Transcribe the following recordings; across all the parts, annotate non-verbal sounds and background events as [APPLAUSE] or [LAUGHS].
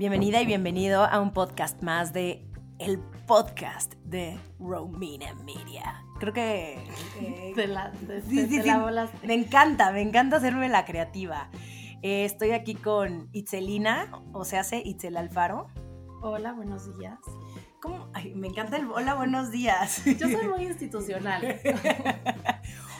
Bienvenida y bienvenido a un podcast más de el podcast de Romina Media. Creo que... eh, Te [LAUGHS] la, te- sí, sí, te sí, la me encanta, me encanta hacerme la creativa. Eh, estoy aquí con Itzelina, o se hace Itzel Alfaro. Hola, buenos días. ¿Cómo? Ay, me encanta el hola, buenos días. [LAUGHS] Yo soy muy institucional. [LAUGHS]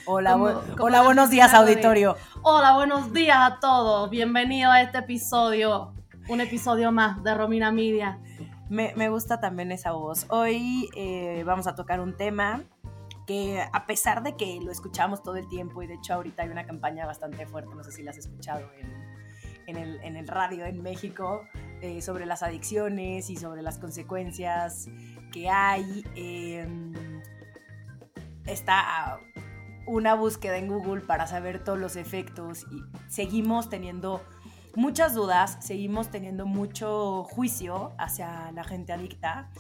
hola, Como- bu- como hola, la buenos días, de- auditorio. Hola, buenos días a todos. Bienvenido a este episodio. Un episodio más de Romina Media. Me, me gusta también esa voz. Hoy eh, vamos a tocar un tema que a pesar de que lo escuchamos todo el tiempo y de hecho ahorita hay una campaña bastante fuerte, no sé si la has escuchado en, en el, en el radio en México, eh, sobre las adicciones y sobre las consecuencias que hay. eh, está una búsqueda en Google para saber todos los efectos y seguimos teniendo muchas dudas, seguimos teniendo mucho juicio hacia la gente adicta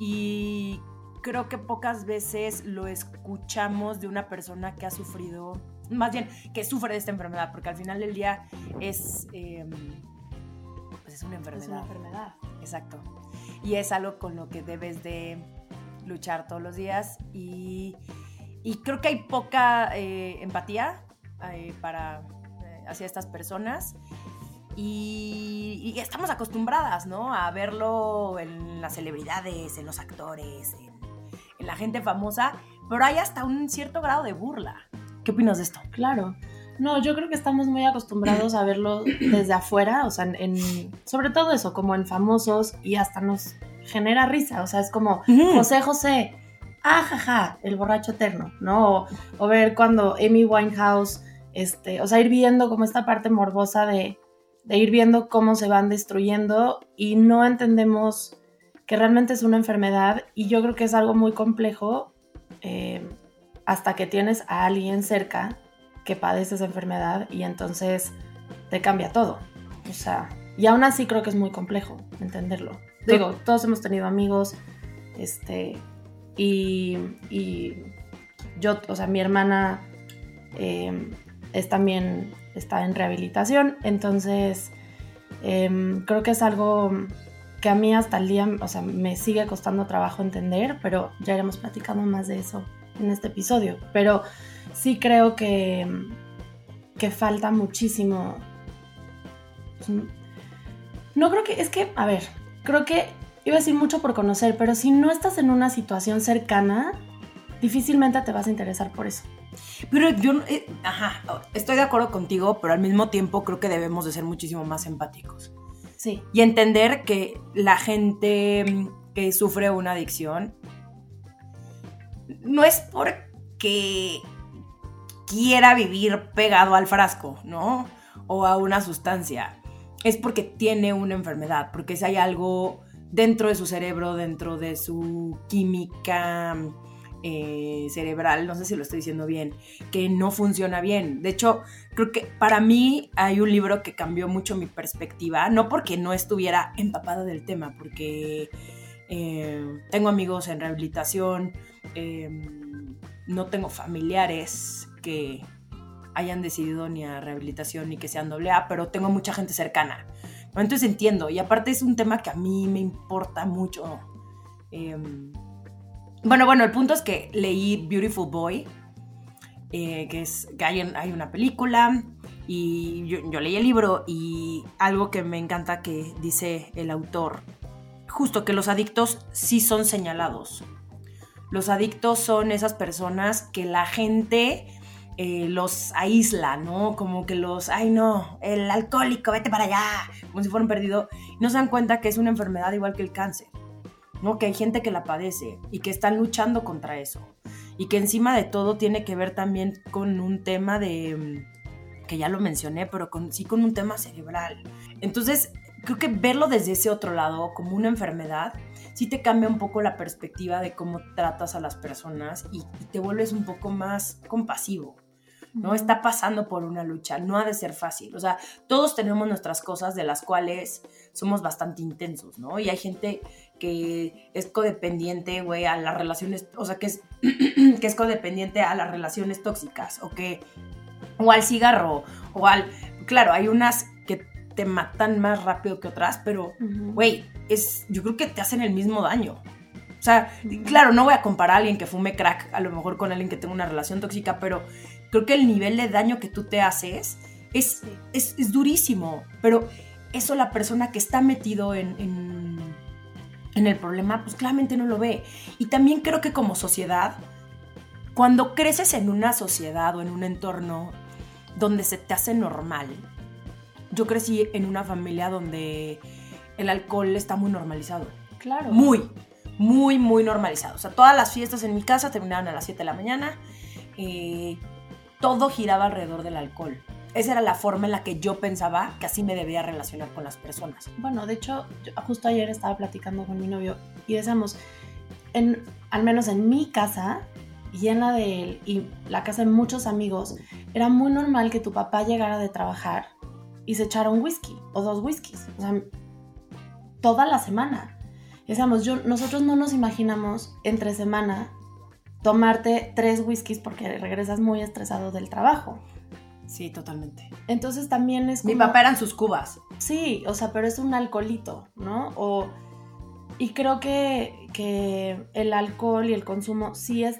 y creo que pocas veces lo escuchamos de una persona que ha sufrido, más bien que sufre de esta enfermedad, porque al final del día es, eh, pues es una Es enfermedad. una enfermedad. Exacto. Y es algo con lo que debes de luchar todos los días y, y creo que hay poca eh, empatía eh, para, eh, hacia estas personas y, y estamos acostumbradas, ¿no? A verlo en las celebridades, en los actores, en, en la gente famosa, pero hay hasta un cierto grado de burla. ¿Qué opinas de esto? Claro. No, yo creo que estamos muy acostumbrados a verlo desde afuera, o sea, en, sobre todo eso, como en famosos y hasta nos genera risa, o sea, es como. José José, ajaja, el borracho eterno, ¿no? O, o ver cuando Amy Winehouse, este, o sea, ir viendo como esta parte morbosa de, de ir viendo cómo se van destruyendo y no entendemos que realmente es una enfermedad y yo creo que es algo muy complejo eh, hasta que tienes a alguien cerca que padece esa enfermedad y entonces te cambia todo. O sea, y aún así creo que es muy complejo entenderlo. Digo, todos hemos tenido amigos, este, y, y yo, o sea, mi hermana eh, es también, está en rehabilitación, entonces em, creo que es algo que a mí hasta el día, o sea, me sigue costando trabajo entender, pero ya iremos platicando más de eso en este episodio. Pero sí creo que, que falta muchísimo. pues, No creo que, es que, a ver, creo que iba a decir mucho por conocer, pero si no estás en una situación cercana, difícilmente te vas a interesar por eso. Pero yo, eh, ajá, estoy de acuerdo contigo, pero al mismo tiempo creo que debemos de ser muchísimo más empáticos. Sí, Y entender que la gente mm, que sufre una adicción no es porque quiera vivir pegado al frasco, ¿no? O a una sustancia. Es porque tiene una enfermedad, porque si hay algo dentro de su cerebro, dentro de su química eh, cerebral, no sé si lo estoy diciendo bien, que no funciona bien. De hecho, creo que para mí hay un libro que cambió mucho mi perspectiva, no porque no estuviera empapada del tema, porque eh, tengo amigos en rehabilitación, eh, no tengo familiares que hayan decidido ni a rehabilitación ni que sean doble A, pero tengo mucha gente cercana. Entonces entiendo, y aparte es un tema que a mí me importa mucho. Eh, bueno, bueno, el punto es que leí Beautiful Boy, eh, que es que hay, una película y yo, leí el libro y algo que me encanta que dice el autor, justo que los adictos sí son señalados. Los adictos son esas personas que la gente eh, los aísla, ¿no? Como que los, ay no, el alcohólico, vete para allá, como si fuera un perdido. Y no se dan cuenta que es una enfermedad igual que el cáncer, ¿no? Que hay gente que la padece y que están luchando contra eso. Y que encima de todo tiene que ver también con un tema de, mm, que ya lo mencioné, pero con, sí con un tema cerebral. Entonces, creo que verlo desde ese otro lado, como una enfermedad, sí te cambia un poco la perspectiva de cómo tratas a las personas y, y te vuelves un poco más compasivo. ¿no? Está pasando por una lucha, no ha de ser fácil. O sea, todos tenemos nuestras cosas de las cuales somos bastante intensos, ¿no? Y hay gente que es codependiente, güey, a las relaciones, o sea, que es, [CLEARS THROAT] que es codependiente a las relaciones tóxicas, o que, o al cigarro, o al, claro, hay unas que te matan más rápido que otras, pero, güey, es, yo creo que te hacen el mismo daño. O sea, claro, no voy a comparar a alguien que fume crack, a lo mejor con alguien que tenga una relación tóxica, pero creo que el nivel de daño que tú te haces es, es, durísimo, pero eso la persona que está metido en, en, el problema, pues claramente no lo ve. Y también creo que como sociedad, cuando creces en una sociedad o en un entorno donde se te hace normal, yo crecí en una familia donde el alcohol está muy normalizado. Claro. Muy, muy, muy normalizado. O sea, todas las fiestas en mi casa terminaban a las 7 de la mañana. Eh, todo giraba alrededor del alcohol. Esa era la forma en la que yo pensaba que así me debía relacionar con las personas. Bueno, de hecho, justo ayer estaba platicando con mi novio y decíamos, en, al menos en mi casa la de él y la casa de muchos amigos, era muy normal que tu papá llegara de trabajar y se echara un whisky o dos whiskies. O sea, toda la semana. Decíamos, nosotros no nos imaginamos entre semana tomarte tres whiskies porque regresas muy estresado del trabajo. Sí, totalmente. Entonces también es como... Mi papá eran sus cubas. Sí, o sea, pero es un alcoholito, ¿no? O... Y creo que, que el alcohol y el consumo sí es,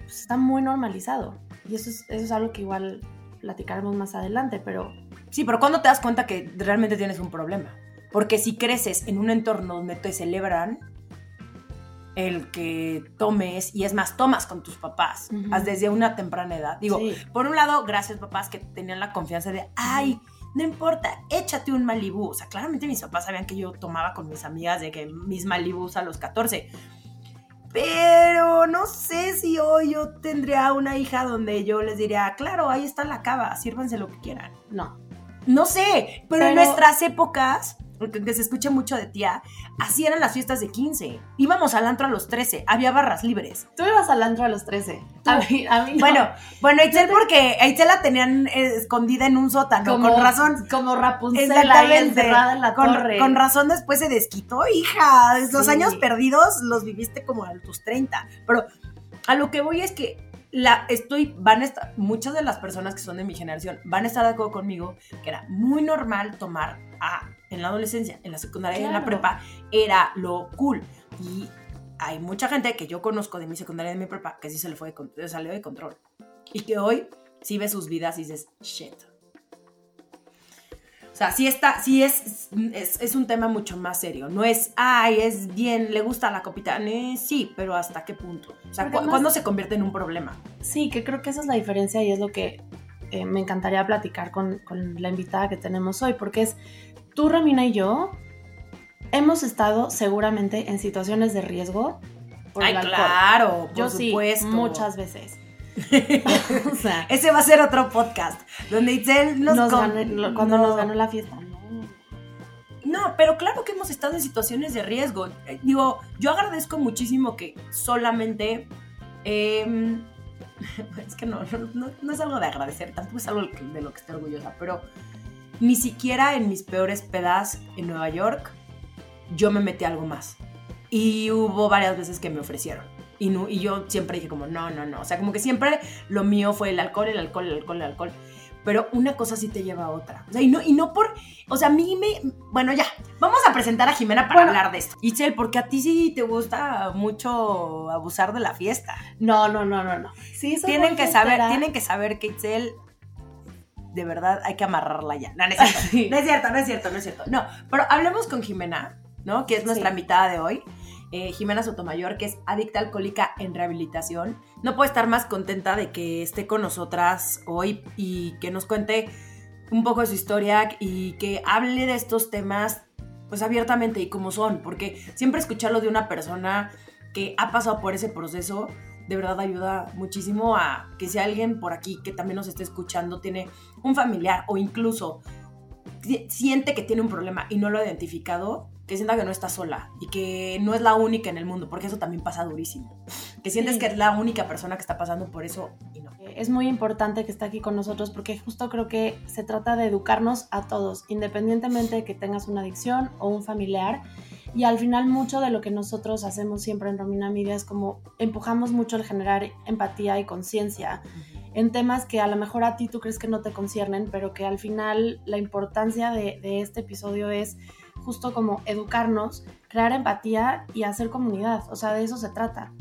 pues, está muy normalizado. Y eso es, eso es algo que igual platicaremos más adelante, pero... Sí, pero ¿cuándo te das cuenta que realmente tienes un problema? Porque si creces en un entorno donde te celebran, el que tomes, y es más, tomas con tus papás desde una temprana edad. Digo, por un lado, gracias papás que tenían la confianza de, ay, no importa, échate un Malibu. O sea, claramente mis papás sabían que yo tomaba con mis amigas de que mis Malibus a los 14. Pero no sé si hoy yo tendría una hija donde yo les diría, claro, ahí está la cava, sírvanse lo que quieran. No. No sé, pero... en nuestras épocas porque se escucha mucho de tía, así eran las fiestas de 15. Íbamos al antro a los 13, había barras libres. Tú ibas al antro a los 13. A mí, a mí Bueno, bueno, Itzel porque a Itzel la tenían eh, escondida en un sótano, con razón. Como Rapunzel ahí encerrada en la con, torre. Con razón después se desquitó, hija. Los años perdidos los viviste como a tus 30. Pero a lo que voy es que la, estoy, van a estar, muchas de las personas que son de mi generación van a estar de acuerdo conmigo que era muy normal tomar a en la adolescencia, en la secundaria y en la prepa, era lo cool. Y hay mucha gente que yo conozco de mi secundaria y de mi prepa que sí se le fue de, salió de control. Y que hoy sí ve sus vidas y dices, shit. O sea, sí, está, sí es, es, un tema mucho más serio. No es, ay, es bien, le gusta la copita. sí, pero ¿hasta qué punto? O sea, ¿cuándo se convierte en un problema? Sí, que creo que esa es la diferencia y es lo que eh, me encantaría platicar con, con la invitada que tenemos hoy, porque es tú, Romina y yo hemos estado seguramente en situaciones de riesgo por Ay, claro, yo sí, muchas veces. [LAUGHS] [LAUGHS] o sea, ese va a ser otro podcast donde Itzel nos, cuando nos ganó la fiesta. No, pero claro que hemos estado en situaciones de riesgo. Digo, yo agradezco muchísimo que solamente em, [LAUGHS] es que no, no, no, es algo de agradecer, tampoco es algo de lo que estoy orgullosa, pero ni siquiera en mis peores pedas en Nueva York yo me metí algo más. Y hubo varias veces que me ofrecieron. Y, no, y yo siempre dije como, no, no, no. O sea, como que siempre lo mío fue el alcohol, el alcohol, el alcohol, el alcohol. Pero una cosa sí te lleva a otra. O sea, y no, y no por... O sea, a mí me... Bueno, ya. Vamos a presentar a Jimena para hablar de esto. Itzel, porque a ti sí te gusta mucho abusar de la fiesta. No, no, no, no, no. Sí, tienen que saber, tienen que saber que Itzel de verdad hay que amarrarla ya. No, no, es [LAUGHS] cierto, no es cierto, no es cierto, no es cierto. No, pero hablemos con Jimena, ¿no? Que es nuestra invitada de hoy. Eh, Jimena Sotomayor, que es adicta alcohólica en rehabilitación. No puedo estar más contenta de que esté con nosotras hoy y que nos cuente un poco de su historia y que hable de estos temas pues abiertamente y como son, porque siempre escucharlo de una persona que ha pasado por ese proceso de verdad ayuda muchísimo a que si alguien por aquí que también nos esté escuchando tiene un familiar o incluso siente que tiene un problema y no lo ha identificado, que sienta que no está sola y que no es la única en el mundo, porque eso también pasa durísimo. Que sientes que es la única persona que está pasando por eso y no. Es muy importante que esté aquí con nosotros porque justo creo que se trata de educarnos a todos, independientemente de que tengas una adicción o un familiar. Y al final mucho de lo que nosotros hacemos siempre en Romina Media es como empujamos mucho el generar empatía y conciencia en temas que a lo mejor a ti tú crees que no te conciernen, pero que al final la importancia de, de este episodio es justo como educarnos, crear empatía y hacer comunidad. O sea, de eso se trata.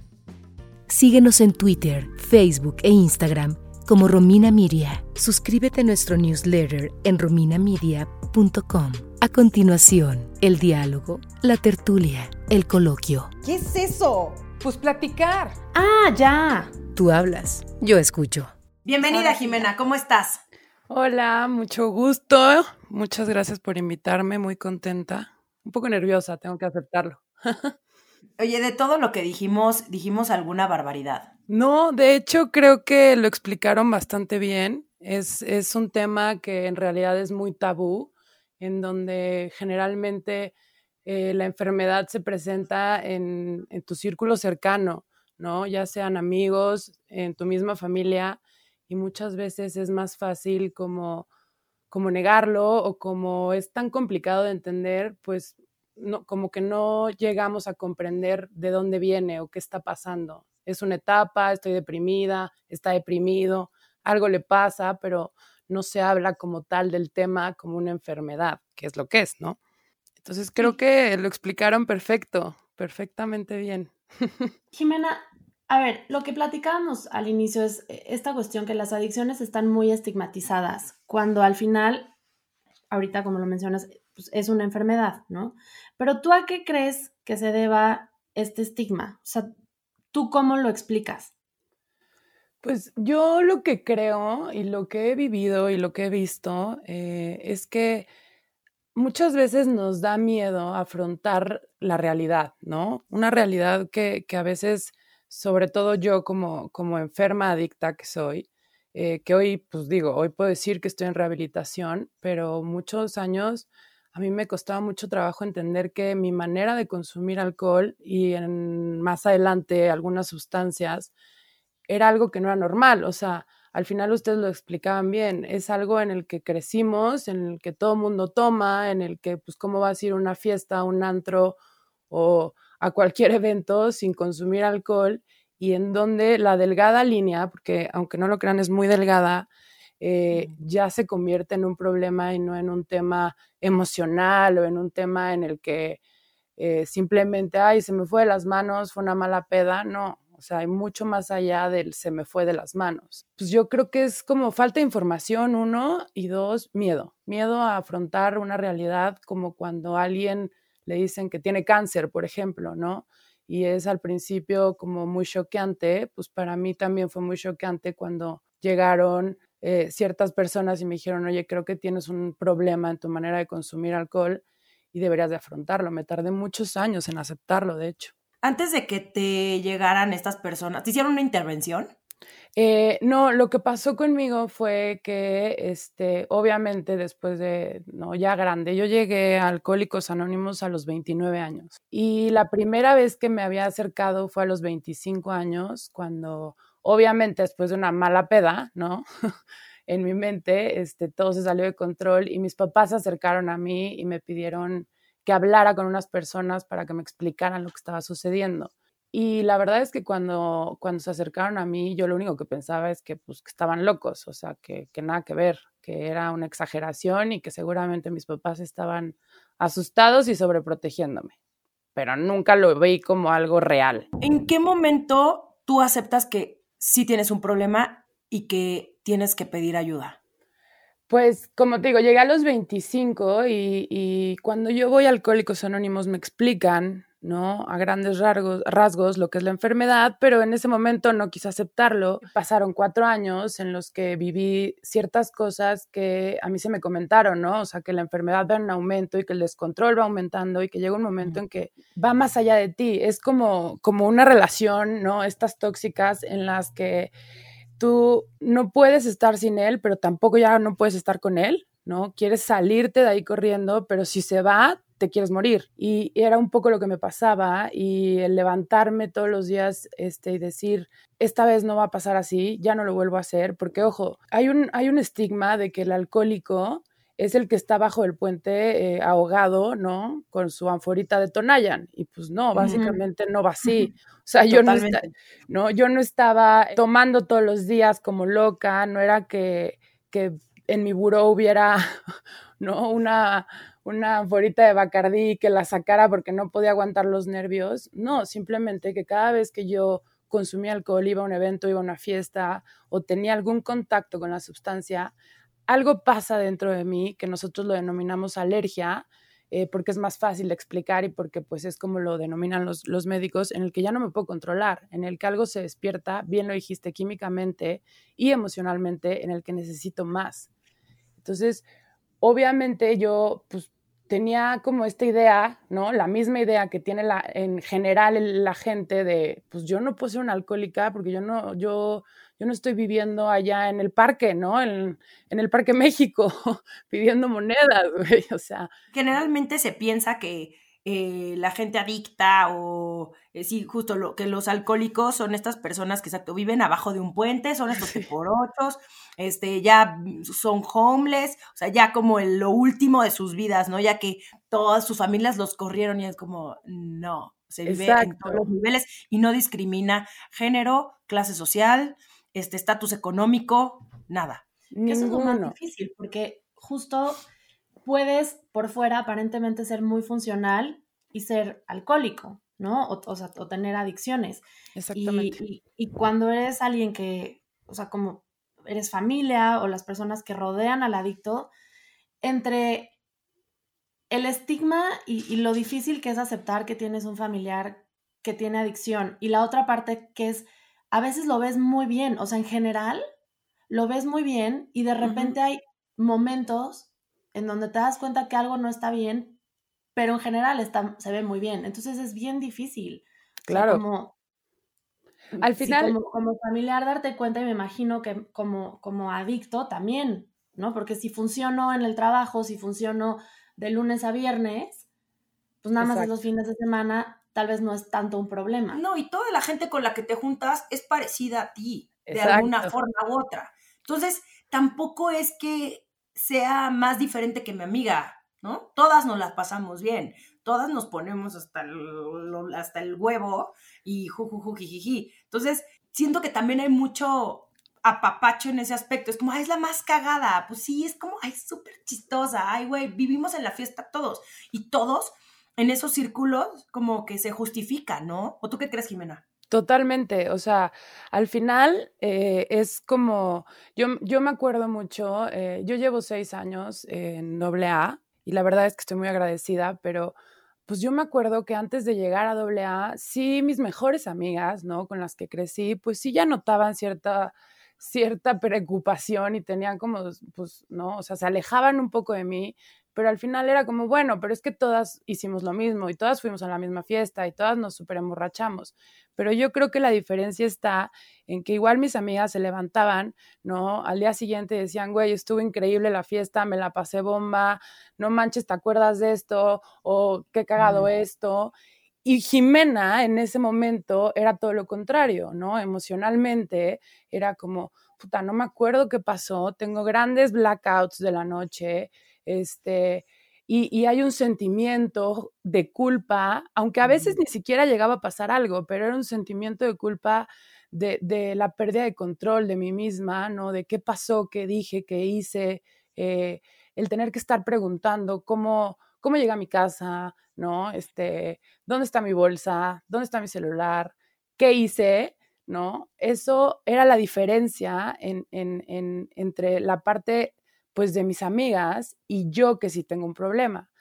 Síguenos en Twitter, Facebook e Instagram como Romina Miria. Suscríbete a nuestro newsletter en rominamedia.com. A continuación, el diálogo, la tertulia, el coloquio. ¿Qué es eso? Pues platicar. Ah, ya. Tú hablas, yo escucho. Bienvenida, Jimena, ¿cómo estás? Hola, mucho gusto. Muchas gracias por invitarme, muy contenta. Un poco nerviosa, tengo que aceptarlo. [LAUGHS] Oye, de todo lo que dijimos, dijimos alguna barbaridad. No, de hecho creo que lo explicaron bastante bien. Es, es un tema que en realidad es muy tabú, en donde generalmente eh, la enfermedad se presenta en, en tu círculo cercano, ¿no? Ya sean amigos, en tu misma familia y muchas veces es más fácil como, como negarlo o como es tan complicado de entender, pues no, como que no llegamos a comprender de dónde viene o qué está pasando. Es una etapa, estoy deprimida, está deprimido, algo le pasa, pero no se habla como tal del tema como una enfermedad, que es lo que es, ¿no? Entonces creo que lo explicaron perfecto, perfectamente bien. [LAUGHS] Jimena, a ver, lo que platicábamos al inicio es eh, esta cuestión que las adicciones están muy estigmatizadas, cuando al final, ahorita como lo mencionas, pues es una enfermedad, ¿no? Pero tú a qué crees que se deba este estigma? O sea, ¿tú cómo lo explicas? Pues yo lo que creo y lo que he vivido y lo que he visto eh, es que muchas veces nos da miedo afrontar la realidad, ¿no? Una realidad que, que a veces sobre todo yo como, como enferma adicta que soy, eh, que hoy, pues digo, hoy puedo decir que estoy en rehabilitación, pero muchos años a mí me costaba mucho trabajo entender que mi manera de consumir alcohol y en, más adelante algunas sustancias era algo que no era normal. O sea, al final ustedes lo explicaban bien, es algo en el que crecimos, en el que todo mundo toma, en el que, pues, cómo vas a ir a una fiesta, un antro o a cualquier [LAUGHS] evento sin consumir alcohol y en donde la delgada línea, porque aunque no lo crean es muy delgada, eh, ya se convierte en un problema y no en un tema emocional o en un tema en el que eh, simplemente, ay, se me fue de las manos, fue una mala peda, no. O sea, hay mucho más allá del se me fue de las manos. Pues yo creo que es como falta de información, uno, y dos, miedo. Miedo a afrontar una realidad como cuando alguien le dicen que tiene cáncer, por ejemplo, ¿no? Y es al principio como muy choqueante, pues para mí también fue muy choqueante cuando llegaron eh, ciertas personas y me dijeron, oye, creo que tienes un problema en tu manera de consumir alcohol y deberías de afrontarlo. Me tardé muchos años en aceptarlo, de hecho. Antes de que te llegaran estas personas, ¿te hicieron una intervención? Eh, no, lo que pasó conmigo fue que, este, obviamente después de, no, ya grande, yo llegué a Alcohólicos Anónimos a los 29 años y la primera vez que me había acercado fue a los 25 años, cuando, obviamente después de una mala peda, ¿no? [LAUGHS] en mi mente, este, todo se salió de control y mis papás se acercaron a mí y me pidieron que hablara con unas personas para que me explicaran lo que estaba sucediendo. Y la verdad es que cuando, cuando se acercaron a mí, yo lo único que pensaba es que, pues, que estaban locos, o sea, que, que nada que ver, que era una exageración y que seguramente mis papás estaban asustados y sobreprotegiéndome. Pero nunca lo vi como algo real. ¿En qué momento tú aceptas que sí tienes un problema y que tienes que pedir ayuda? Pues como te digo, llegué a los 25 y, y cuando yo voy a Alcohólicos Anónimos me explican ¿no? A grandes rasgos, rasgos lo que es la enfermedad, pero en ese momento no quise aceptarlo. Pasaron cuatro años en los que viví ciertas cosas que a mí se me comentaron, ¿no? O sea, que la enfermedad va en aumento y que el descontrol va aumentando y que llega un momento en que va más allá de ti. Es como, como una relación, ¿no? Estas tóxicas en las que tú no puedes estar sin él, pero tampoco ya no puedes estar con él, ¿no? Quieres salirte de ahí corriendo, pero si se va, te quieres morir. Y era un poco lo que me pasaba y el levantarme todos los días este, y decir, esta vez no va a pasar así, ya no lo vuelvo a hacer, porque ojo, hay un, hay un estigma de que el alcohólico es el que está bajo el puente eh, ahogado, ¿no? Con su anforita de Tonayan. Y pues no, básicamente no va así. O sea, yo no, no, yo no estaba tomando todos los días como loca, no era que, que en mi buró hubiera, [LAUGHS] ¿no? Una, una anforita de Bacardí que la sacara porque no podía aguantar los nervios. No, simplemente que cada vez que yo consumía alcohol, iba a un evento, iba a una fiesta o tenía algún contacto con la sustancia, algo pasa dentro de mí que nosotros lo denominamos alergia, eh, porque es más fácil de explicar y porque pues es como lo denominan los, los, médicos, en el que ya no me puedo controlar, en el que algo se despierta, bien lo dijiste, químicamente y emocionalmente, en el que necesito más. Entonces, obviamente yo pues tenía como esta idea, ¿no? La misma idea que tiene la, en general la gente de, pues yo no puedo ser una alcohólica porque yo no, yo, yo no estoy viviendo allá en el parque, ¿no? En, el Parque México, [LAUGHS] pidiendo monedas, [LAUGHS] güey, o sea. Generalmente se piensa que eh, la gente adicta o eh, sí, justo lo que los alcohólicos son estas personas que exacto viven abajo de un puente, son estos por ochos, este, ya son homeless, o sea, ya como lo último de sus vidas, ¿no? Ya que todas sus familias los corrieron y es como, no, se vive en todos los niveles y no discrimina género, clase social, este estatus económico, nada. Eso es lo más difícil, porque justo puedes por fuera aparentemente ser muy funcional y ser alcohólico, ¿no? O, sea, o tener adicciones. Exactamente. Y, cuando eres alguien que, o sea, como eres familia o las personas que rodean al adicto, entre el estigma y, y, lo difícil que es aceptar que tienes un familiar que tiene adicción y la otra parte que es, a veces lo ves muy bien, o sea, en general, lo ves muy bien y de repente hay momentos en donde te das cuenta que algo no está bien, pero en general está, se ve muy bien. Entonces es bien difícil. Claro. como, Al final. como, familiar darte cuenta, y me imagino que como, como adicto también, ¿no? Porque si funciono en el trabajo, si funciono de lunes a viernes, pues nada más en los fines de semana tal vez no es tanto un problema. No, y toda la gente con la que te juntas es parecida a ti, de alguna forma u otra. Entonces, tampoco es que sea más diferente que mi amiga, Todas nos las pasamos bien, todas nos ponemos hasta el, hasta el huevo y jujujujijiji. Entonces, siento que también hay mucho apapacho en ese aspecto. Es como, ay, es la más cagada. Pues sí, es como, ay, súper chistosa. Ay, güey, vivimos en la fiesta todos. Y todos en esos círculos como que se justifica, ¿no? ¿O tú qué crees, Jimena? Totalmente, o sea, al final eh, es como, yo, yo me acuerdo mucho, eh, yo llevo seis años en AA y la verdad es que estoy muy agradecida, pero pues yo me acuerdo que antes de llegar a AA, sí, mis mejores amigas, ¿no? Con las que crecí, pues sí ya notaban cierta, cierta preocupación y tenían como, pues, ¿no? O sea, se alejaban un poco de mí, pero al final era como, bueno, pero es que todas hicimos lo mismo y todas fuimos a la misma fiesta y todas nos super emborrachamos. Pero yo creo que la diferencia está en que igual mis amigas se levantaban, ¿no? Al día siguiente decían, güey, estuvo increíble la fiesta, me la pasé bomba, no manches, ¿te acuerdas de esto? O qué cagado esto. Y Jimena en ese momento era todo lo contrario, ¿no? Emocionalmente era como, puta, no me acuerdo qué pasó, tengo grandes blackouts de la noche, este, y, hay un sentimiento de culpa, aunque a veces ni siquiera llegaba a pasar algo, pero era un sentimiento de culpa de, la pérdida de control de mí misma, ¿no? De qué pasó, qué dije, qué hice, eh, el tener que estar preguntando cómo, cómo llegué a mi casa, ¿no? Este, ¿dónde está mi bolsa? ¿Dónde está mi celular? ¿Qué hice? ¿No? Eso era la diferencia en, entre la parte pues de mis amigas y yo que sí tengo un problema.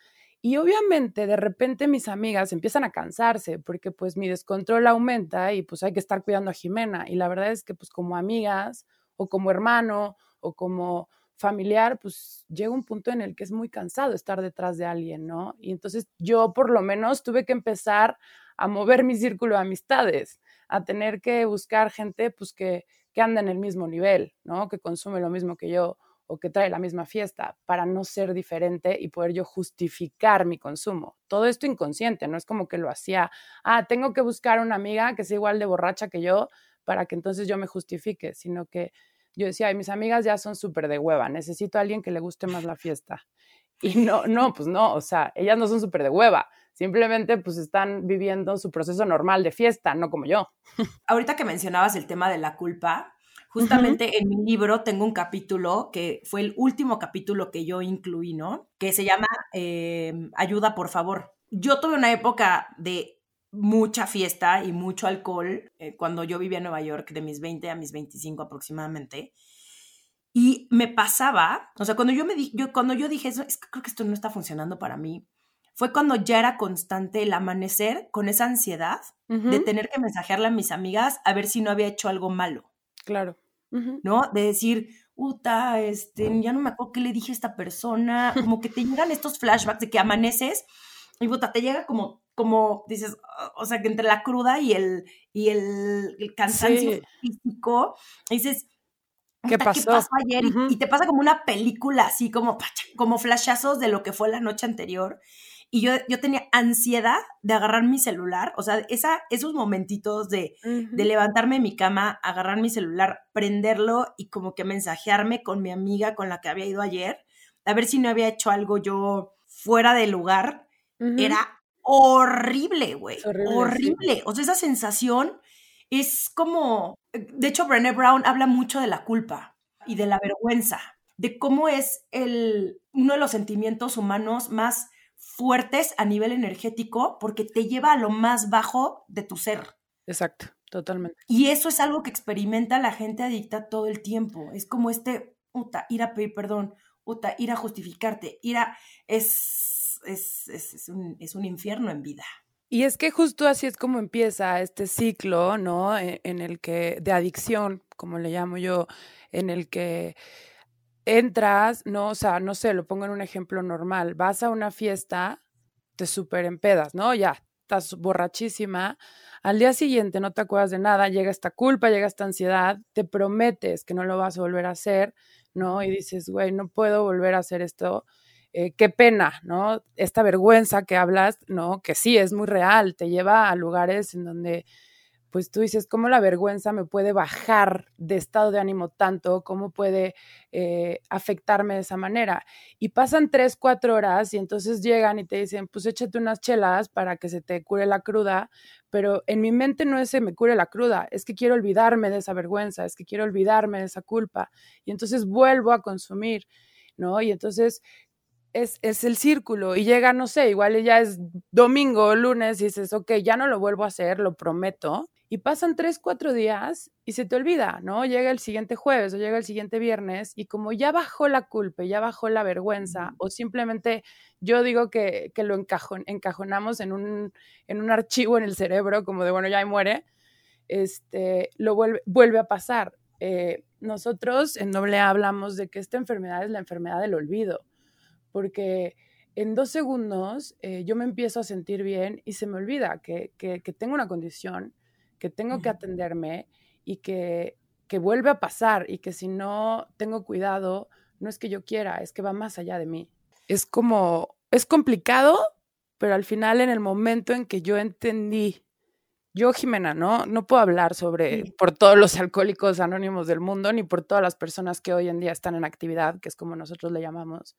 Y obviamente de repente mis amigas empiezan a cansarse porque pues mi descontrol aumenta y pues hay que estar cuidando a Jimena. Y la verdad es que pues como amigas o como hermano o como familiar, pues llega un punto en el que es muy cansado estar detrás de alguien, ¿no? Y entonces yo por lo menos tuve que empezar a mover mi círculo de amistades, a tener que buscar gente pues que, que anda en el mismo nivel, ¿no? Que consume lo mismo que yo o que trae la misma fiesta para no ser diferente y poder yo justificar mi consumo. Todo esto inconsciente, no es como que lo hacía, ah, tengo que buscar una amiga que sea igual de borracha que yo para que entonces yo me justifique, sino que yo decía, Ay, mis amigas ya son súper de hueva, necesito a alguien que le guste más la fiesta. Y no, no, pues no, o sea, ellas no son súper de hueva, simplemente pues están viviendo su proceso normal de fiesta, no como yo. Ahorita que mencionabas el tema de la culpa, justamente en mi libro tengo un capítulo que fue el último capítulo que yo incluí, ¿no? Que se llama em, Ayuda, por favor. Yo tuve una época de mucha fiesta y mucho alcohol eh, cuando yo vivía en Nueva York, de mis 20 a mis 25 aproximadamente. Y me pasaba, o sea, cuando yo me di, yo, cuando yo dije eso, es que creo que esto no está funcionando para mí, fue cuando ya era constante el amanecer con esa ansiedad de tener que mensajearle a mis amigas a ver si no había hecho algo malo. Claro. ¿No? De decir, puta, este, ya no me acuerdo qué le dije a esta persona, como que te llegan estos flashbacks de que amaneces y puta, te llega como, como dices, o sea, que entre la cruda y el, y el, cansancio físico, dices, ¿Qué pasó? ayer? y, te pasa como una película, así como, como flashazos de lo que fue la noche anterior. Y yo, yo tenía ansiedad de agarrar mi celular, o sea, esa, esos momentitos de, de levantarme de mi cama, agarrar mi celular, prenderlo y como que mensajearme con mi amiga con la que había ido ayer, a ver si no había hecho algo yo fuera de lugar, era horrible, güey. Horrible. O sea, esa sensación es como, de hecho, Brené Brown habla mucho de la culpa y de la vergüenza, de cómo es el, uno de los sentimientos humanos más fuertes a nivel energético porque te lleva a lo más bajo de tu ser. Exacto, totalmente. Y eso es algo que experimenta la gente adicta todo el tiempo. Es como este, ir a pedir perdón, uta, ir a justificarte, ir a... Es, es, es, un, es un infierno en vida. Y es que justo así es como empieza este ciclo, ¿no? E, en, el que, de adicción, como le llamo yo, en el que entras, ¿no? O sea, no sé, lo pongo en un ejemplo normal, vas a una fiesta, te super empedas, ¿no? Ya, estás borrachísima, al día siguiente no te acuerdas de nada, llega esta culpa, llega esta ansiedad, te prometes que no lo vas a volver a hacer, ¿no? Y dices, güey, no puedo volver a hacer esto. Eh, qué pena, ¿no? Esta vergüenza que hablas, ¿no? Que sí, es muy real, te lleva a lugares en donde pues tú dices, ¿cómo la vergüenza me puede bajar de estado de ánimo tanto? ¿Cómo puede eh, afectarme de esa manera? Y pasan tres, cuatro horas y entonces llegan y te dicen, pues échate unas chelas para que se te cure la cruda, pero en mi mente no es que me cure la cruda, es que quiero olvidarme de esa vergüenza, es que quiero olvidarme de esa culpa. Y entonces vuelvo a consumir, ¿no? Y entonces es, es, el círculo y llega, no sé, igual ya es domingo o lunes y dices, ok, ya no lo vuelvo a hacer, lo prometo, y pasan tres, cuatro días y se te olvida, ¿no? Llega el siguiente jueves o llega el siguiente viernes y como ya bajó la culpa, ya bajó la vergüenza o simplemente yo digo que, que lo encajonamos en un, en un archivo en el cerebro como de, bueno, ya muere, este, lo vuelve, vuelve a pasar. Eh, nosotros en Doble hablamos de que esta enfermedad es la enfermedad del olvido, porque en dos segundos eh, yo me empiezo a sentir bien y se me olvida que, que, que tengo una condición que tengo que atenderme y que, que vuelve a pasar y que si no tengo cuidado, no es que yo quiera, es que va más allá de mí. Es como, es complicado, pero al final en el momento en que yo entendí, yo Jimena, ¿no? No puedo hablar sobre, por todos los alcohólicos anónimos del mundo, ni por todas las personas que hoy en día están en actividad, que es como nosotros le llamamos,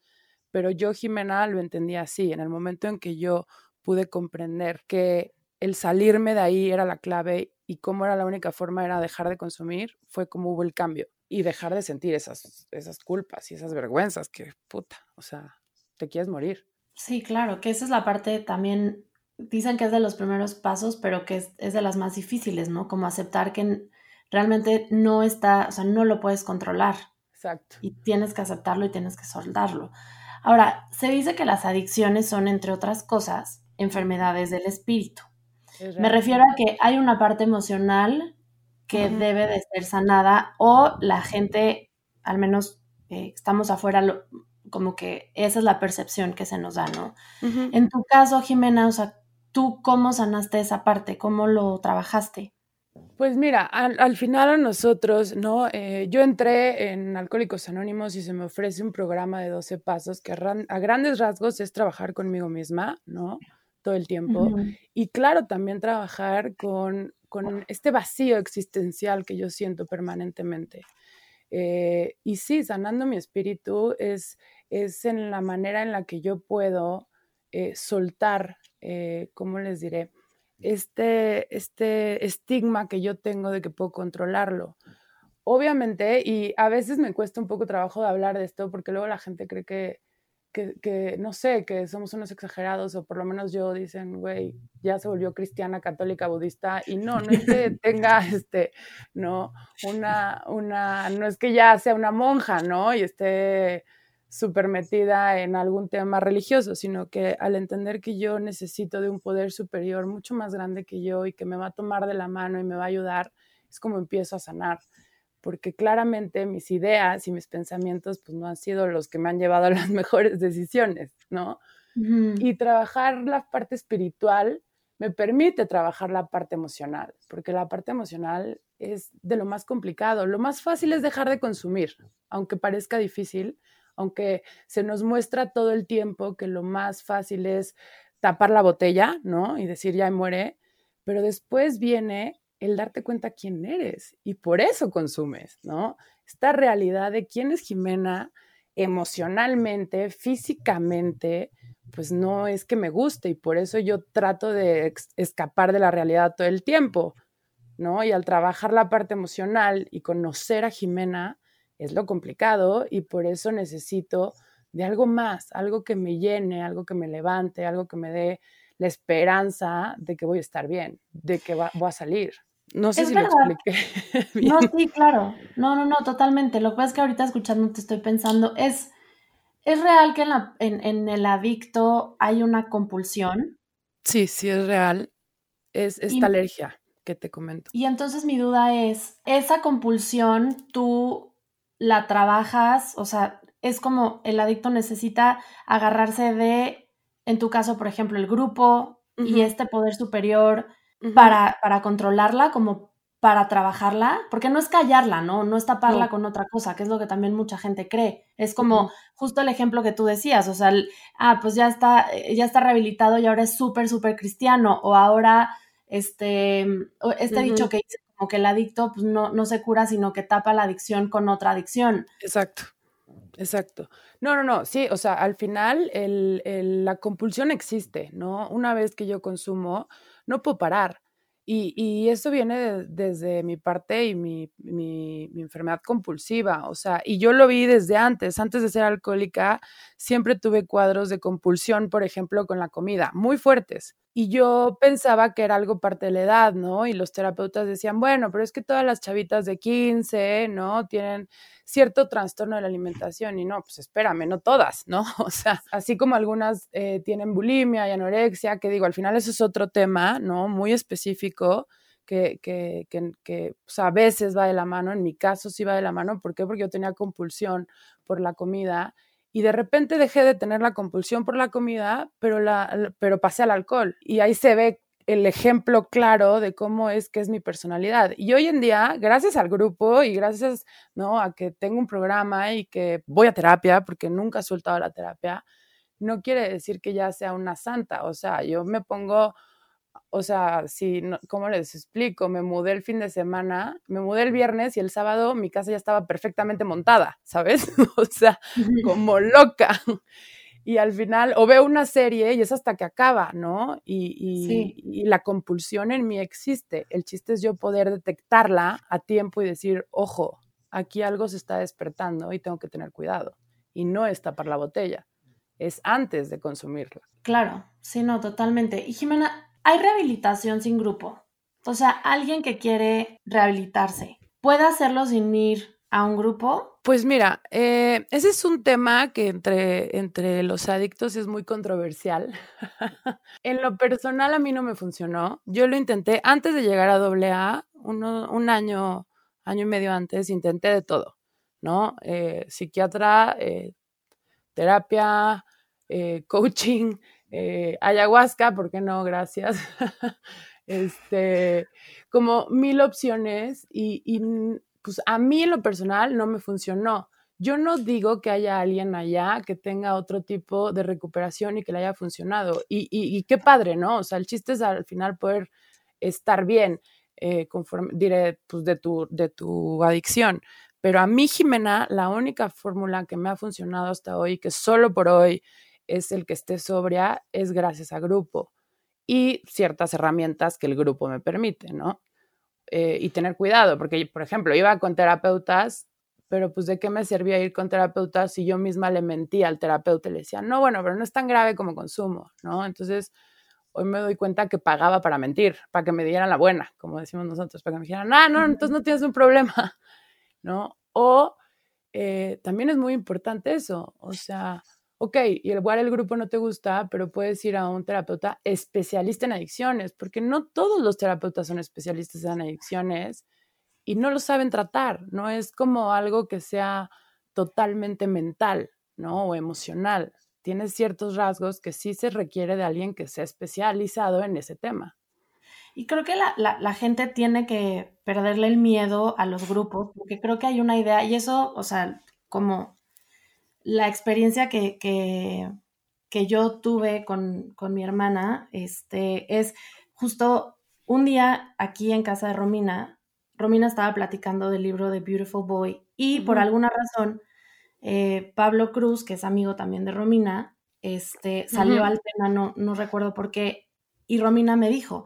pero yo Jimena lo entendí así, en el momento en que yo pude comprender que el salirme de ahí era la clave y cómo era la única forma era dejar de consumir, fue como hubo el cambio y dejar de sentir esas, esas culpas y esas vergüenzas que puta, o sea, te quieres morir. Sí, claro, que esa es la parte también, dicen que es de los primeros pasos, pero que es, es de las más difíciles, ¿no? Como aceptar que realmente no está, o sea, no lo puedes controlar. Exacto. Y tienes que aceptarlo y tienes que soltarlo. Ahora, se dice que las adicciones son, entre otras cosas, enfermedades del espíritu. Me refiero a que hay una parte emocional que debe de ser sanada o la gente, al menos eh, estamos afuera, como que esa es la percepción que se nos da, ¿no? En tu caso, Jimena, o sea, ¿tú cómo sanaste esa parte? ¿Cómo lo trabajaste? Pues mira, al, final a nosotros, ¿no? Eh, yo entré en Alcohólicos Anónimos y se me ofrece un programa de 12 pasos que a, grandes rasgos es trabajar conmigo misma, ¿no? Todo el tiempo. Y claro, también trabajar con, con, este vacío existencial que yo siento permanentemente. Eh, y sí, sanando mi espíritu es, es en la manera en la que yo puedo eh, soltar, ¿cómo les diré? este, este estigma que yo tengo de que puedo controlarlo. Obviamente, y a veces me cuesta un poco trabajo de hablar de esto porque luego la gente cree que, que, no sé, que somos unos exagerados o por lo menos yo dicen, güey, ya se volvió cristiana, católica, budista y no, no es que [LAUGHS] tenga, este, no, una, una, no es que ya sea una monja, ¿no? Y esté súper metida en algún tema religioso, sino que al entender que yo necesito de un poder superior mucho más grande que yo y que me va a tomar de la mano y me va a ayudar, es como empiezo a sanar, porque claramente mis ideas y mis pensamientos pues no han sido los que me han llevado a las [LAUGHS] mejores decisiones, ¿no? Y trabajar la parte espiritual me permite trabajar la parte emocional, porque la parte emocional es de lo más complicado. Lo más fácil es dejar de consumir, aunque parezca difícil, aunque se nos muestra todo el tiempo que lo más fácil es tapar la botella, ¿no? Y decir ya muere, pero después viene el darte cuenta quién eres y por eso consumes, ¿no? Esta realidad de quién es Jimena emocionalmente, físicamente, pues no es que me guste y por eso yo trato de escapar de la realidad todo el tiempo, ¿no? Y al trabajar la parte emocional y conocer a Jimena, es lo complicado y por eso necesito de algo más, algo que me llene, algo que me levante, algo que me dé la esperanza de que voy a estar bien, de que voy a salir. No sé si lo expliqué. [LAUGHS] No, sí, claro. No, no, no, totalmente. Lo que pasa es que ahorita escuchando te estoy pensando, es, ¿es real que en, la, en, el adicto hay una compulsión? Sí, sí es real. Es esta alergia que te comento. Y entonces mi duda es, ¿esa compulsión tú la trabajas, o sea, es como el adicto necesita agarrarse de, en tu caso, por ejemplo, el grupo y este poder superior para, para controlarla, como para trabajarla, porque no es callarla, ¿no? No es taparla con otra cosa, que es lo que también mucha gente cree. Es como justo el ejemplo que tú decías, o sea, ah, pues ya está, ya está rehabilitado y ahora es súper, súper cristiano, o ahora, este, este dicho que dice como que el adicto pues, no, no se cura, sino que tapa la adicción con otra adicción. Exacto. Exacto. No, no, no, sí, o sea, al final el, la compulsión existe, ¿no? Una vez que yo consumo, no puedo parar. Y, y eso viene desde mi parte y mi, mi, mi, enfermedad compulsiva, o sea, y yo lo vi desde antes, antes de ser alcohólica, siempre tuve cuadros de compulsión, por ejemplo, con la comida, muy fuertes. Y yo pensaba que era algo parte de la edad, ¿no? Y los terapeutas decían, bueno, pero es que todas las chavitas de 15, ¿no? Tienen cierto trastorno de la alimentación. Y no, pues espérame, no todas, ¿no? [LAUGHS] O sea, así como algunas eh, tienen bulimia y anorexia, que digo, al final eso es otro tema, ¿no? Muy específico. Que, que, que, que pues, a veces va de la mano, en mi caso sí va de la mano, ¿por qué? Porque yo tenía compulsión por la comida y de repente dejé de tener la compulsión por la comida, pero, la, pero pasé al alcohol. Y ahí se ve el ejemplo claro de cómo es que es mi personalidad. Y hoy en día, gracias al grupo y gracias ¿no? a que tengo un programa y que voy a terapia, porque nunca he soltado la terapia, no quiere decir que ya sea una santa. O sea, yo me pongo o sea, si, ¿cómo les explico? Me mudé el fin de semana, me mudé el viernes y el sábado mi casa ya estaba perfectamente montada, ¿sabes? [LAUGHS] o sea, como loca. Y al final, o veo una serie y es hasta que acaba, ¿no? Y, y, la compulsión en mí existe. El chiste es yo poder detectarla a tiempo y decir, ojo, aquí algo se está despertando y tengo que tener cuidado. Y no es tapar la botella, es antes de consumirla. Claro, sí, no, totalmente. Y Jimena, hay rehabilitación sin grupo. O sea, alguien que quiere rehabilitarse, ¿puede hacerlo sin ir a un grupo? Pues mira, eh, ese es un tema que entre, entre los adictos es muy controversial. [LAUGHS] en lo personal a mí no me funcionó. Yo lo intenté antes de llegar a AA, un año, año y medio antes, intenté de todo, ¿no? Eh, psiquiatra, eh, terapia, coaching, eh, ayahuasca, ¿por qué no? Gracias. [LAUGHS] este, como mil opciones y, y pues a mí en lo personal no me funcionó. Yo no digo que haya alguien allá que tenga otro tipo de recuperación y que le haya funcionado. Y, y, qué padre, ¿no? O sea, el chiste es al final poder estar bien, eh, conforme, diré, pues de tu, de tu adicción. Pero a mí, Jimena, la única fórmula que me ha funcionado hasta hoy, que solo por hoy es el que esté sobria, es gracias a grupo y ciertas herramientas que el grupo me permite, ¿no? Eh, y tener cuidado, porque, por ejemplo, iba con terapeutas pero pues de qué me servía ir con terapeutas si yo misma le mentía al terapeuta y le decía, no, bueno, pero no es tan grave como consumo, ¿no? Entonces, hoy me doy cuenta que pagaba para mentir, para que me dieran la buena, como decimos nosotros, para que me dijeran, ah, no, entonces no tienes un problema, [LAUGHS] ¿no? O eh, también es muy importante eso, o sea, ok, y igual el grupo no te gusta, pero puedes ir a un terapeuta especialista en adicciones, porque no todos los terapeutas son especialistas en adicciones y no lo saben tratar, no es como algo que sea totalmente mental, ¿no? O emocional. Tiene ciertos rasgos que sí se requiere de alguien que sea especializado en ese tema. Y creo que la, gente tiene que perderle el miedo a los grupos, porque creo que hay una idea, y eso, o sea, como la experiencia que, que, yo tuve con, con, mi hermana, este, es justo un día aquí en casa de Romina, Romina estaba platicando del libro de Beautiful Boy y por alguna razón eh, Pablo Cruz, que es amigo también de Romina, este, salió al tema, no, no recuerdo por qué, y Romina me dijo,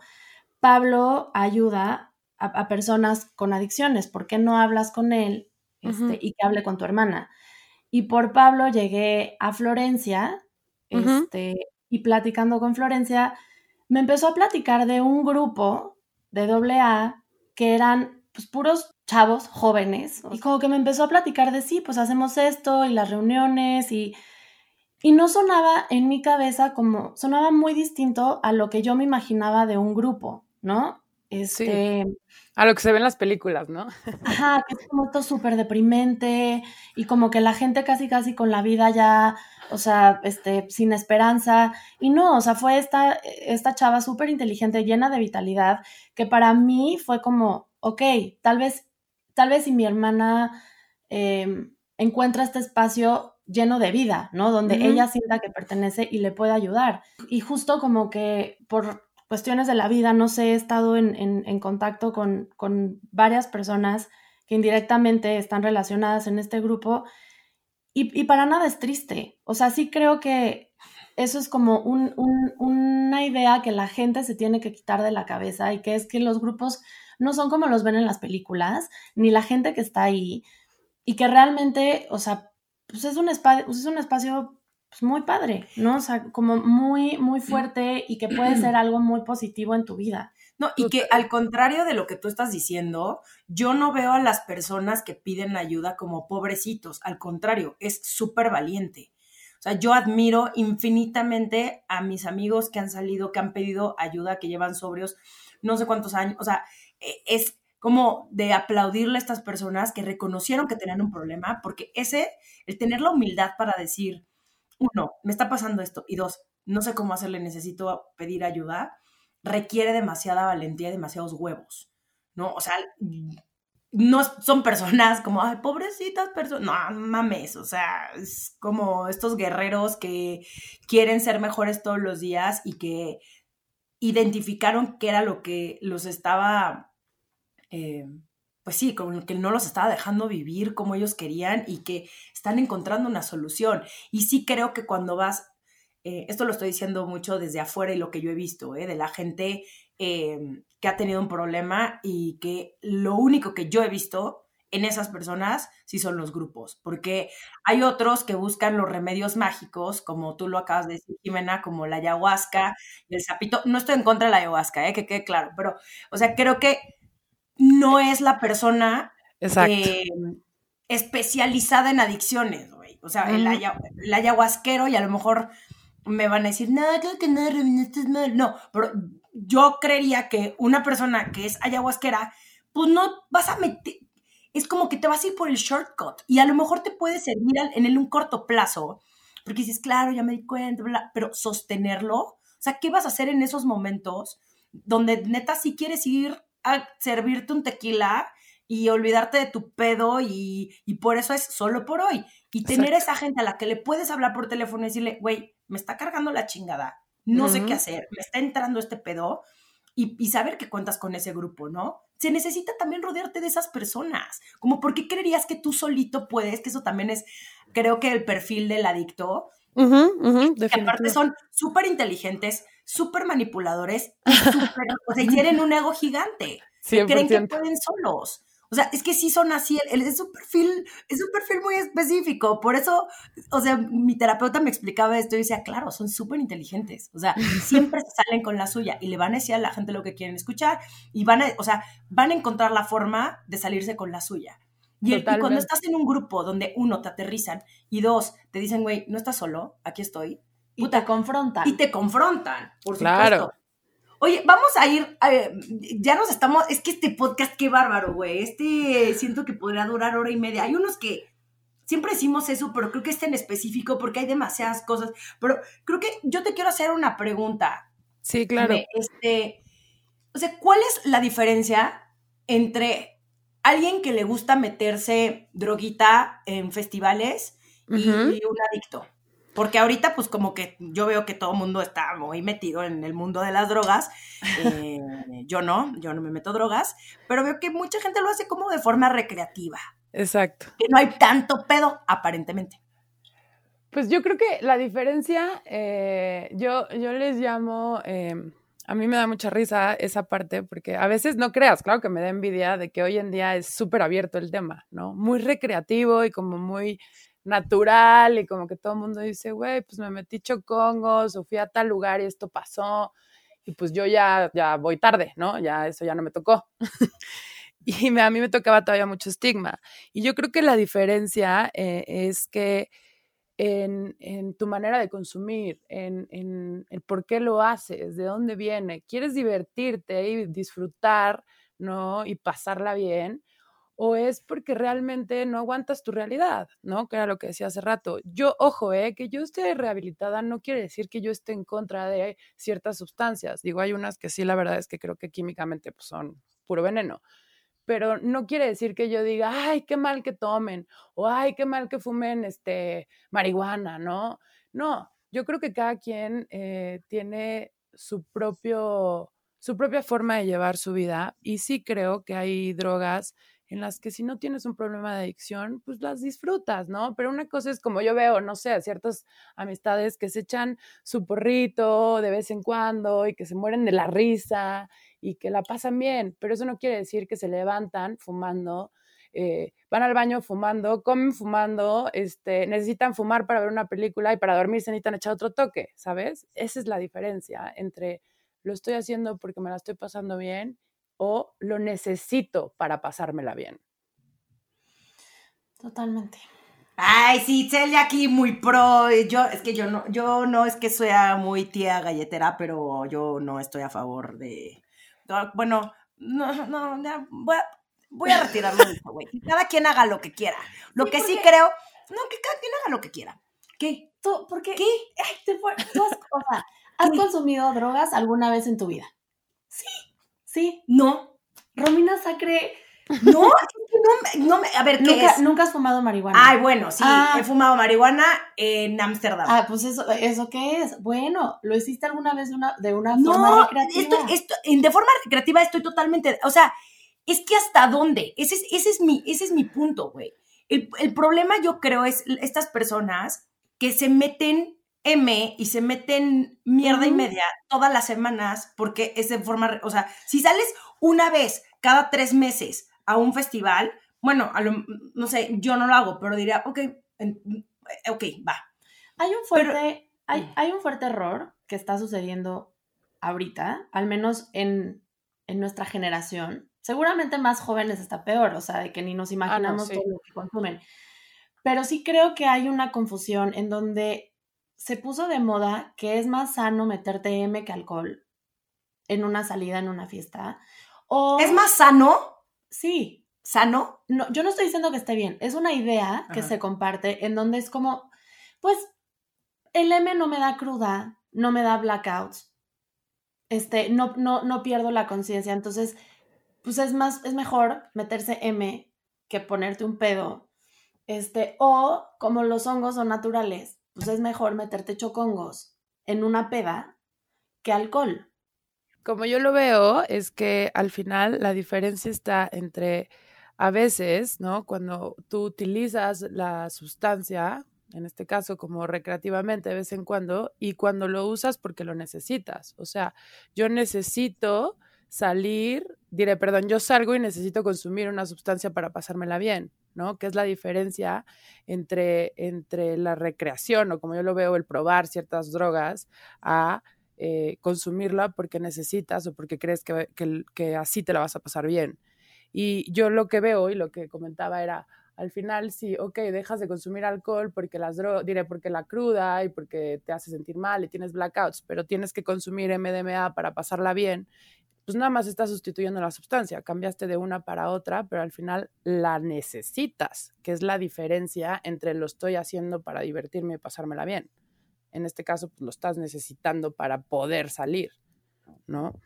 Pablo ayuda a, personas con adicciones, ¿por qué no hablas con él este, y que hable con tu hermana? Y por Pablo llegué a Florencia, este, y platicando con Florencia, me empezó a platicar de un grupo de AA que eran pues puros chavos jóvenes. Y como que me empezó a platicar de sí, pues hacemos esto y las reuniones y, y no sonaba en mi cabeza como, sonaba muy distinto a lo que yo me imaginaba de un grupo, ¿no? Este, A lo que se ve en las películas, ¿no? Ajá, que es como todo súper deprimente y como que la gente casi casi con la vida ya, o sea, este, sin esperanza. Y no, o sea, fue esta, esta chava súper inteligente, llena de vitalidad, que para mí fue como, ok, tal vez, tal vez si mi hermana em, encuentra este espacio lleno de vida, ¿no? Donde ella sienta que pertenece y le puede ayudar. Y justo como que por cuestiones de la vida, no sé, he estado en, contacto con, varias personas que indirectamente están relacionadas en este grupo y, para nada es triste. O sea, sí creo que eso es como una idea que la gente se tiene que quitar de la cabeza y que es que los grupos no son como los ven en las películas, ni la gente que está ahí, y que realmente, o sea, pues es un, es un espacio pues muy padre, ¿no? O sea, como muy, muy fuerte y que puede ser algo muy positivo en tu vida. No, y que al contrario de lo que tú estás diciendo, yo no veo a las personas que piden ayuda como pobrecitos, al contrario, es súper valiente. O sea, yo admiro infinitamente a mis amigos que han salido, que han pedido ayuda, que llevan sobrios no sé cuántos años. O sea, e, es como de aplaudirle a estas personas que reconocieron que tenían un problema, porque ese, el tener la humildad para decir, uno, me está pasando esto, y dos, no sé cómo hacerle, necesito pedir ayuda, requiere demasiada valentía y demasiados huevos, ¿no? O sea, no son personas como, ay, pobrecitas personas, no mames, o sea, es como estos guerreros que quieren ser mejores todos los días y que identificaron qué era lo que los estaba eh, pues sí, como que no los estaba dejando vivir como ellos querían y que están encontrando una solución. Y sí creo que cuando vas, eh, esto lo estoy diciendo mucho desde afuera y lo que yo he visto, eh, de la gente que ha tenido un problema y que lo único que yo he visto en esas personas sí son los grupos, porque hay otros que buscan los remedios mágicos, como tú lo acabas de decir, Jimena, como la ayahuasca el sapito. No estoy en contra de la ayahuasca, eh, que quede claro, pero, o sea, creo que no es la persona eh, especializada en adicciones, güey. O sea, el, ayahuasquero y a lo mejor me van a decir, no, creo que no, estás mal. No, pero yo creería que una persona que es ayahuasquera, pues no vas a meter, es como que te vas a ir por el shortcut y a lo mejor te puede servir en el un corto plazo, porque dices, claro, ya me di cuenta, pero sostenerlo, o sea, ¿qué vas a hacer en esos momentos donde neta sí quieres ir a servirte un tequila y olvidarte de tu pedo y, y por eso es solo por hoy. Y tener esa gente a la que le puedes hablar por teléfono y decirle, güey, me está cargando la chingada, no sé qué hacer, me está entrando este pedo y, y, saber que cuentas con ese grupo, ¿no? Se necesita también rodearte de esas personas. Como, ¿por qué creerías que tú solito puedes? Que eso también es, creo que el perfil del adicto. que aparte son súper inteligentes, súper manipuladores, o sea, quieren un ego gigante. Creen que pueden solos. O sea, es que sí son así, es un perfil, es un perfil muy específico. Por eso, o sea, mi terapeuta me explicaba esto y decía, claro, son súper inteligentes. O sea, [LAUGHS] siempre salen con la suya y le van a decir a la gente lo que quieren escuchar y van a, o sea, van a encontrar la forma de salirse con la suya. Y, y cuando estás en un grupo donde uno te aterrizan y dos te dicen, güey, no estás solo, aquí estoy. Y te confrontan. Y te confrontan, por supuesto. Oye, vamos a ir, ya nos estamos, es que este podcast, qué bárbaro, güey. Este siento que podría durar hora y media. Hay unos que siempre decimos eso, pero creo que este en específico, porque hay demasiadas cosas. Pero creo que yo te quiero hacer una pregunta. Sí, claro. Este, o sea, ¿cuál es la diferencia entre alguien que le gusta meterse droguita en festivales y un adicto? Porque ahorita, pues como que yo veo que todo el mundo está muy metido en el mundo de las drogas. Eh, yo no, yo no me meto drogas, pero veo que mucha gente lo hace como de forma recreativa. Exacto. Que no hay tanto pedo, aparentemente. Pues yo creo que la diferencia, eh, yo, yo les llamo, eh, a mí me da mucha risa esa parte, porque a veces no creas, claro que me da envidia de que hoy en día es súper abierto el tema, ¿no? Muy recreativo y como muy natural y como que todo el mundo dice, güey, pues me metí chocongos o fui a tal lugar y esto pasó y pues yo ya, ya voy tarde, ¿no? Ya eso ya no me tocó. [LAUGHS] y a mí me tocaba todavía mucho estigma. Y yo creo que la diferencia eh, es que en, en, tu manera de consumir, en, en el por qué lo haces, de dónde viene, quieres divertirte y disfrutar, ¿no? Y pasarla bien o es porque realmente no aguantas tu realidad, ¿no? Que era lo que decía hace rato. Yo, ojo, eh, que yo esté rehabilitada no quiere decir que yo esté en contra de ciertas sustancias. Digo, hay unas que sí, la verdad es que creo que químicamente pues, son puro veneno. Pero no quiere decir que yo diga, ay, qué mal que tomen, o ay, qué mal que fumen este, marihuana, ¿no? No, yo creo que cada quien eh, tiene su propio su propia forma de llevar su vida y sí creo que hay drogas en las que si no tienes un problema de adicción, pues las disfrutas, ¿no? Pero una cosa es como yo veo, no sé, ciertas amistades que se echan su porrito de vez en cuando y que se mueren de la risa y que la pasan bien, pero eso no quiere decir que se levantan fumando, eh, van al baño fumando, comen fumando, este, necesitan fumar para ver una película y para dormir se necesitan echar otro toque, ¿sabes? Esa es la diferencia entre lo estoy haciendo porque me la estoy pasando bien o lo necesito para pasármela bien. Totalmente. Ay, sí, Celia aquí muy pro. Yo, es que yo no, yo no es que sea muy tía galletera, pero yo no estoy a favor de. Bueno, no, no, ya, voy a, voy a retirarlo güey. [LAUGHS] Cada quien haga lo que quiera. Lo que sí creo, no, que cada quien haga lo que quiera. ¿Qué? ¿Tú, por qué? ¿Qué? Ay, te tú has, o sea, ¿has consumido drogas alguna vez en tu vida? Sí. Sí. No. Romina Sacre. No, [LAUGHS] no, no, a ver, ¿qué ¿Nunca, es? ¿Nunca has fumado marihuana? Ay, bueno, sí, Ah. he fumado marihuana en Ámsterdam. Ah, pues eso, ¿eso qué es? Bueno, ¿lo hiciste alguna vez de una, de una no, forma recreativa? esto, esto, de forma recreativa estoy totalmente, o sea, es que hasta dónde, ese es, ese es, mi, ese es mi punto, güey. El, el problema yo creo es estas personas que se meten M y se meten mierda y media todas las semanas porque es de forma, o sea, si sales una vez cada tres meses a un festival, bueno, a lo- no sé, yo no lo hago, pero diría, ok, eh, ok, va. Hay un Pero- fuerte, hay, Mm. hay un fuerte error que está sucediendo ahorita, al menos en, en nuestra generación. Seguramente más jóvenes está peor, o sea, de que ni nos imaginamos sí. todo lo que consumen. Pero sí creo que hay una confusión en donde se puso de moda que es más sano meterte M que alcohol en una salida, en una fiesta. O, ¿Es más sano? Sí, ¿Sano? no, yo no estoy diciendo que esté bien, es una idea que Ajá. se comparte en donde es como, pues, el M no me da cruda, no me da blackouts. este, no, no, no pierdo la conciencia. Entonces, pues es más, es mejor meterse M que ponerte un pedo. Este, o como los hongos son naturales, pues es mejor meterte chocongos en una peda que alcohol. Como yo lo veo, es que al final la diferencia está entre a veces, ¿no? Cuando tú utilizas la sustancia, en este caso como recreativamente de vez en cuando, y cuando lo usas porque lo necesitas. O sea, yo necesito salir, diré, perdón, yo salgo y necesito consumir una sustancia para pasármela bien, ¿no? Que es la diferencia entre, entre la recreación o como yo lo veo, el probar ciertas drogas a eh, consumirla porque necesitas o porque crees que, que así te la vas a pasar bien. Y yo lo que veo y lo que comentaba era, al final sí, ok, dejas de consumir alcohol porque las drogas, diré porque la cruda y porque te hace sentir mal y tienes blackouts, pero tienes que consumir MDMA para pasarla bien, pues nada más estás sustituyendo la sustancia, cambiaste de una para otra, pero al final la necesitas, que es la diferencia entre lo estoy haciendo para divertirme y pasármela bien. En este caso, pues lo estás necesitando para poder salir, ¿no?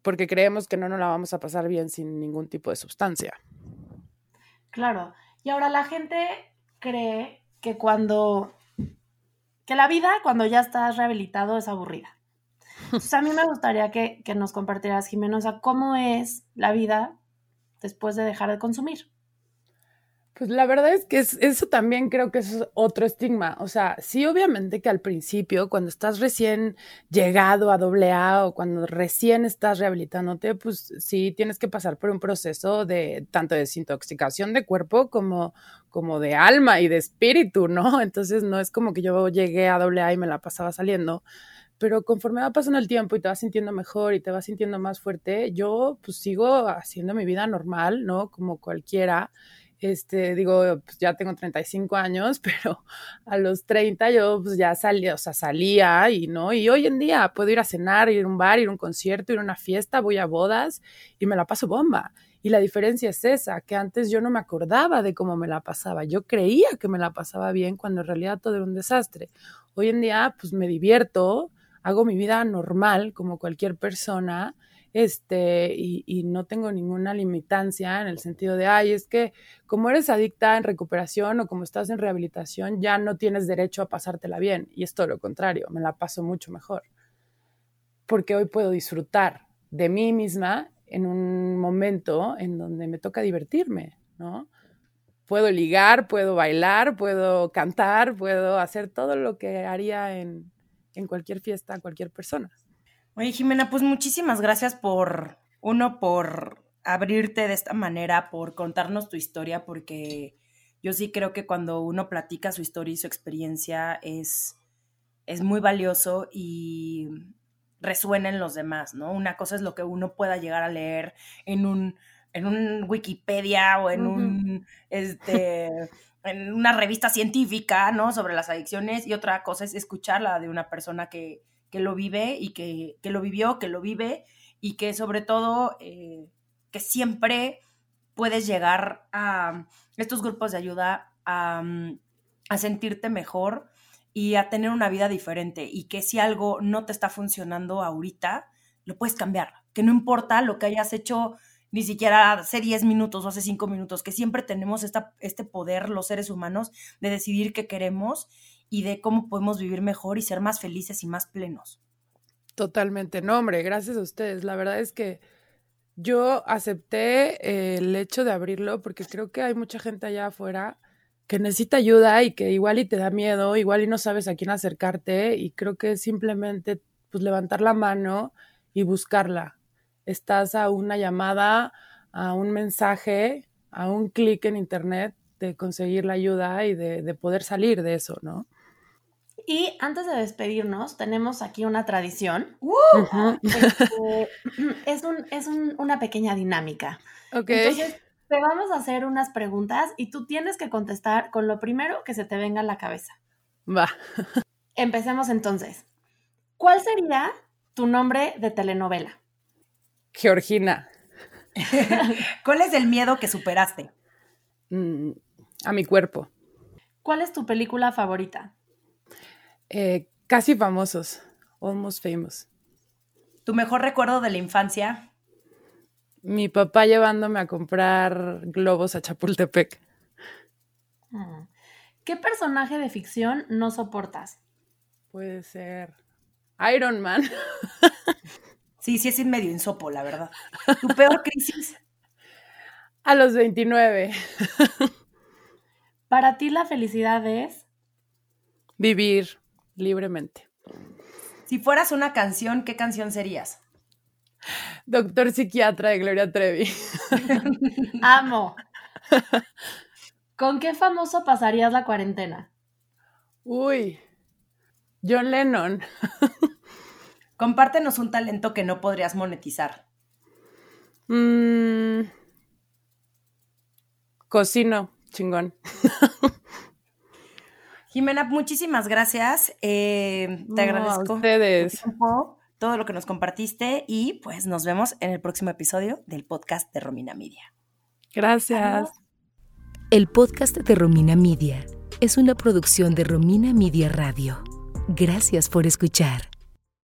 Porque creemos que no nos la vamos a pasar bien sin ningún tipo de sustancia. Claro. Y ahora la gente cree que cuando, que la vida cuando ya estás rehabilitado es aburrida. Entonces a mí me gustaría que, que nos compartieras, Jimenosa, cómo es la vida después de dejar de consumir. Pues la verdad es que eso también creo que es otro estigma. O sea, sí, obviamente que al principio, cuando estás recién llegado a doble A o cuando recién estás rehabilitándote, pues sí tienes que pasar por un proceso de tanto de desintoxicación de cuerpo como, como de alma y de espíritu, ¿no? Entonces no es como que yo llegué a doble A y me la pasaba saliendo. Pero conforme va pasando el tiempo y te vas sintiendo mejor y te vas sintiendo más fuerte, yo pues sigo haciendo mi vida normal, ¿no? Como cualquiera este, digo, pues ya tengo 35 años, [LAUGHS] pero a los 30 yo pues ya salía, o sea, salía y no, y hoy en día puedo ir a cenar, ir a un bar, ir a un concierto, ir a una fiesta, voy a bodas y me la paso bomba. Y la diferencia es esa, que antes yo no me acordaba de cómo me la pasaba, yo creía que me la pasaba bien cuando en realidad todo era un desastre. Hoy en día pues me divierto, hago mi vida normal como cualquier persona este, y, no tengo ninguna limitancia en el sentido de, ay, es que como eres adicta en recuperación o como estás en rehabilitación, ya no tienes derecho a pasártela bien. Y es todo lo contrario, me la paso mucho mejor. Porque hoy puedo disfrutar de mí misma en un momento en donde me toca divertirme, ¿no? Puedo ligar, puedo bailar, puedo cantar, puedo hacer todo lo que haría en, en cualquier fiesta, cualquier persona. Oye, Jimena, pues muchísimas gracias por, uno, por abrirte de esta manera, por contarnos tu historia, porque yo sí creo que cuando uno platica su historia y su experiencia es, es muy valioso y resuena en los demás, ¿no? Una cosa es lo que uno pueda llegar a leer en un, en un Wikipedia o en un, este, [LAUGHS] en una revista científica, ¿no? Sobre las adicciones y otra cosa es escucharla de una persona que, que lo vive y que, lo vivió, que lo vive y que sobre todo eh, que siempre puedes llegar a estos grupos de ayuda a, a sentirte mejor y a tener una vida diferente y que si algo no te está funcionando ahorita, lo puedes cambiar, que no importa lo que hayas hecho ni siquiera hace 10 minutos o hace 5 minutos, que siempre tenemos esta, este poder los seres humanos de decidir qué queremos y de cómo podemos vivir mejor y ser más felices y más plenos. Totalmente, no, hombre, gracias a ustedes. La verdad es que yo acepté el hecho de abrirlo porque creo que hay mucha gente allá afuera que necesita ayuda y que igual y te da miedo, igual y no sabes a quién acercarte y creo que simplemente pues levantar la mano y buscarla. Estás a una llamada, a un mensaje, a un clic en internet de conseguir la ayuda y de, de poder salir de eso, ¿no? Y antes de despedirnos, tenemos aquí una tradición. [LAUGHS] Este, [CLEARS THROAT] es es una pequeña dinámica. Entonces, te vamos a hacer unas preguntas y tú tienes que contestar con lo primero que se te venga a la cabeza. Va. Empecemos entonces. ¿Cuál sería tu nombre de telenovela? Georgina. [LAUGHS] ¿Cuál es el miedo que superaste? Mm, a mi cuerpo. ¿Cuál es tu película favorita? Eh, casi famosos, almost famous. ¿Tu mejor recuerdo de la infancia? Mi papá llevándome a comprar globos a Chapultepec. Mm. ¿Qué personaje de ficción no soportas? Puede ser Iron Man. [LAUGHS] Sí, sí es medio insopo, la verdad. ¿Tu peor [LAUGHS] crisis? A los 29. Para ti la felicidad es vivir libremente. Si fueras una canción, ¿qué canción serías? Doctor psiquiatra de Gloria Trevi. [LAUGHS] Amo. ¿Con qué famoso pasarías la cuarentena? Uy, John Lennon. Compártenos un talento que no podrías monetizar. Mm, cocino, chingón. [LAUGHS] Jimena, muchísimas gracias. Eh, te agradezco. A ustedes. todo lo que nos compartiste y pues nos vemos en el próximo episodio del podcast de Romina Media. Gracias. El podcast de Romina Media es una producción de Romina Media Radio. Gracias por escuchar.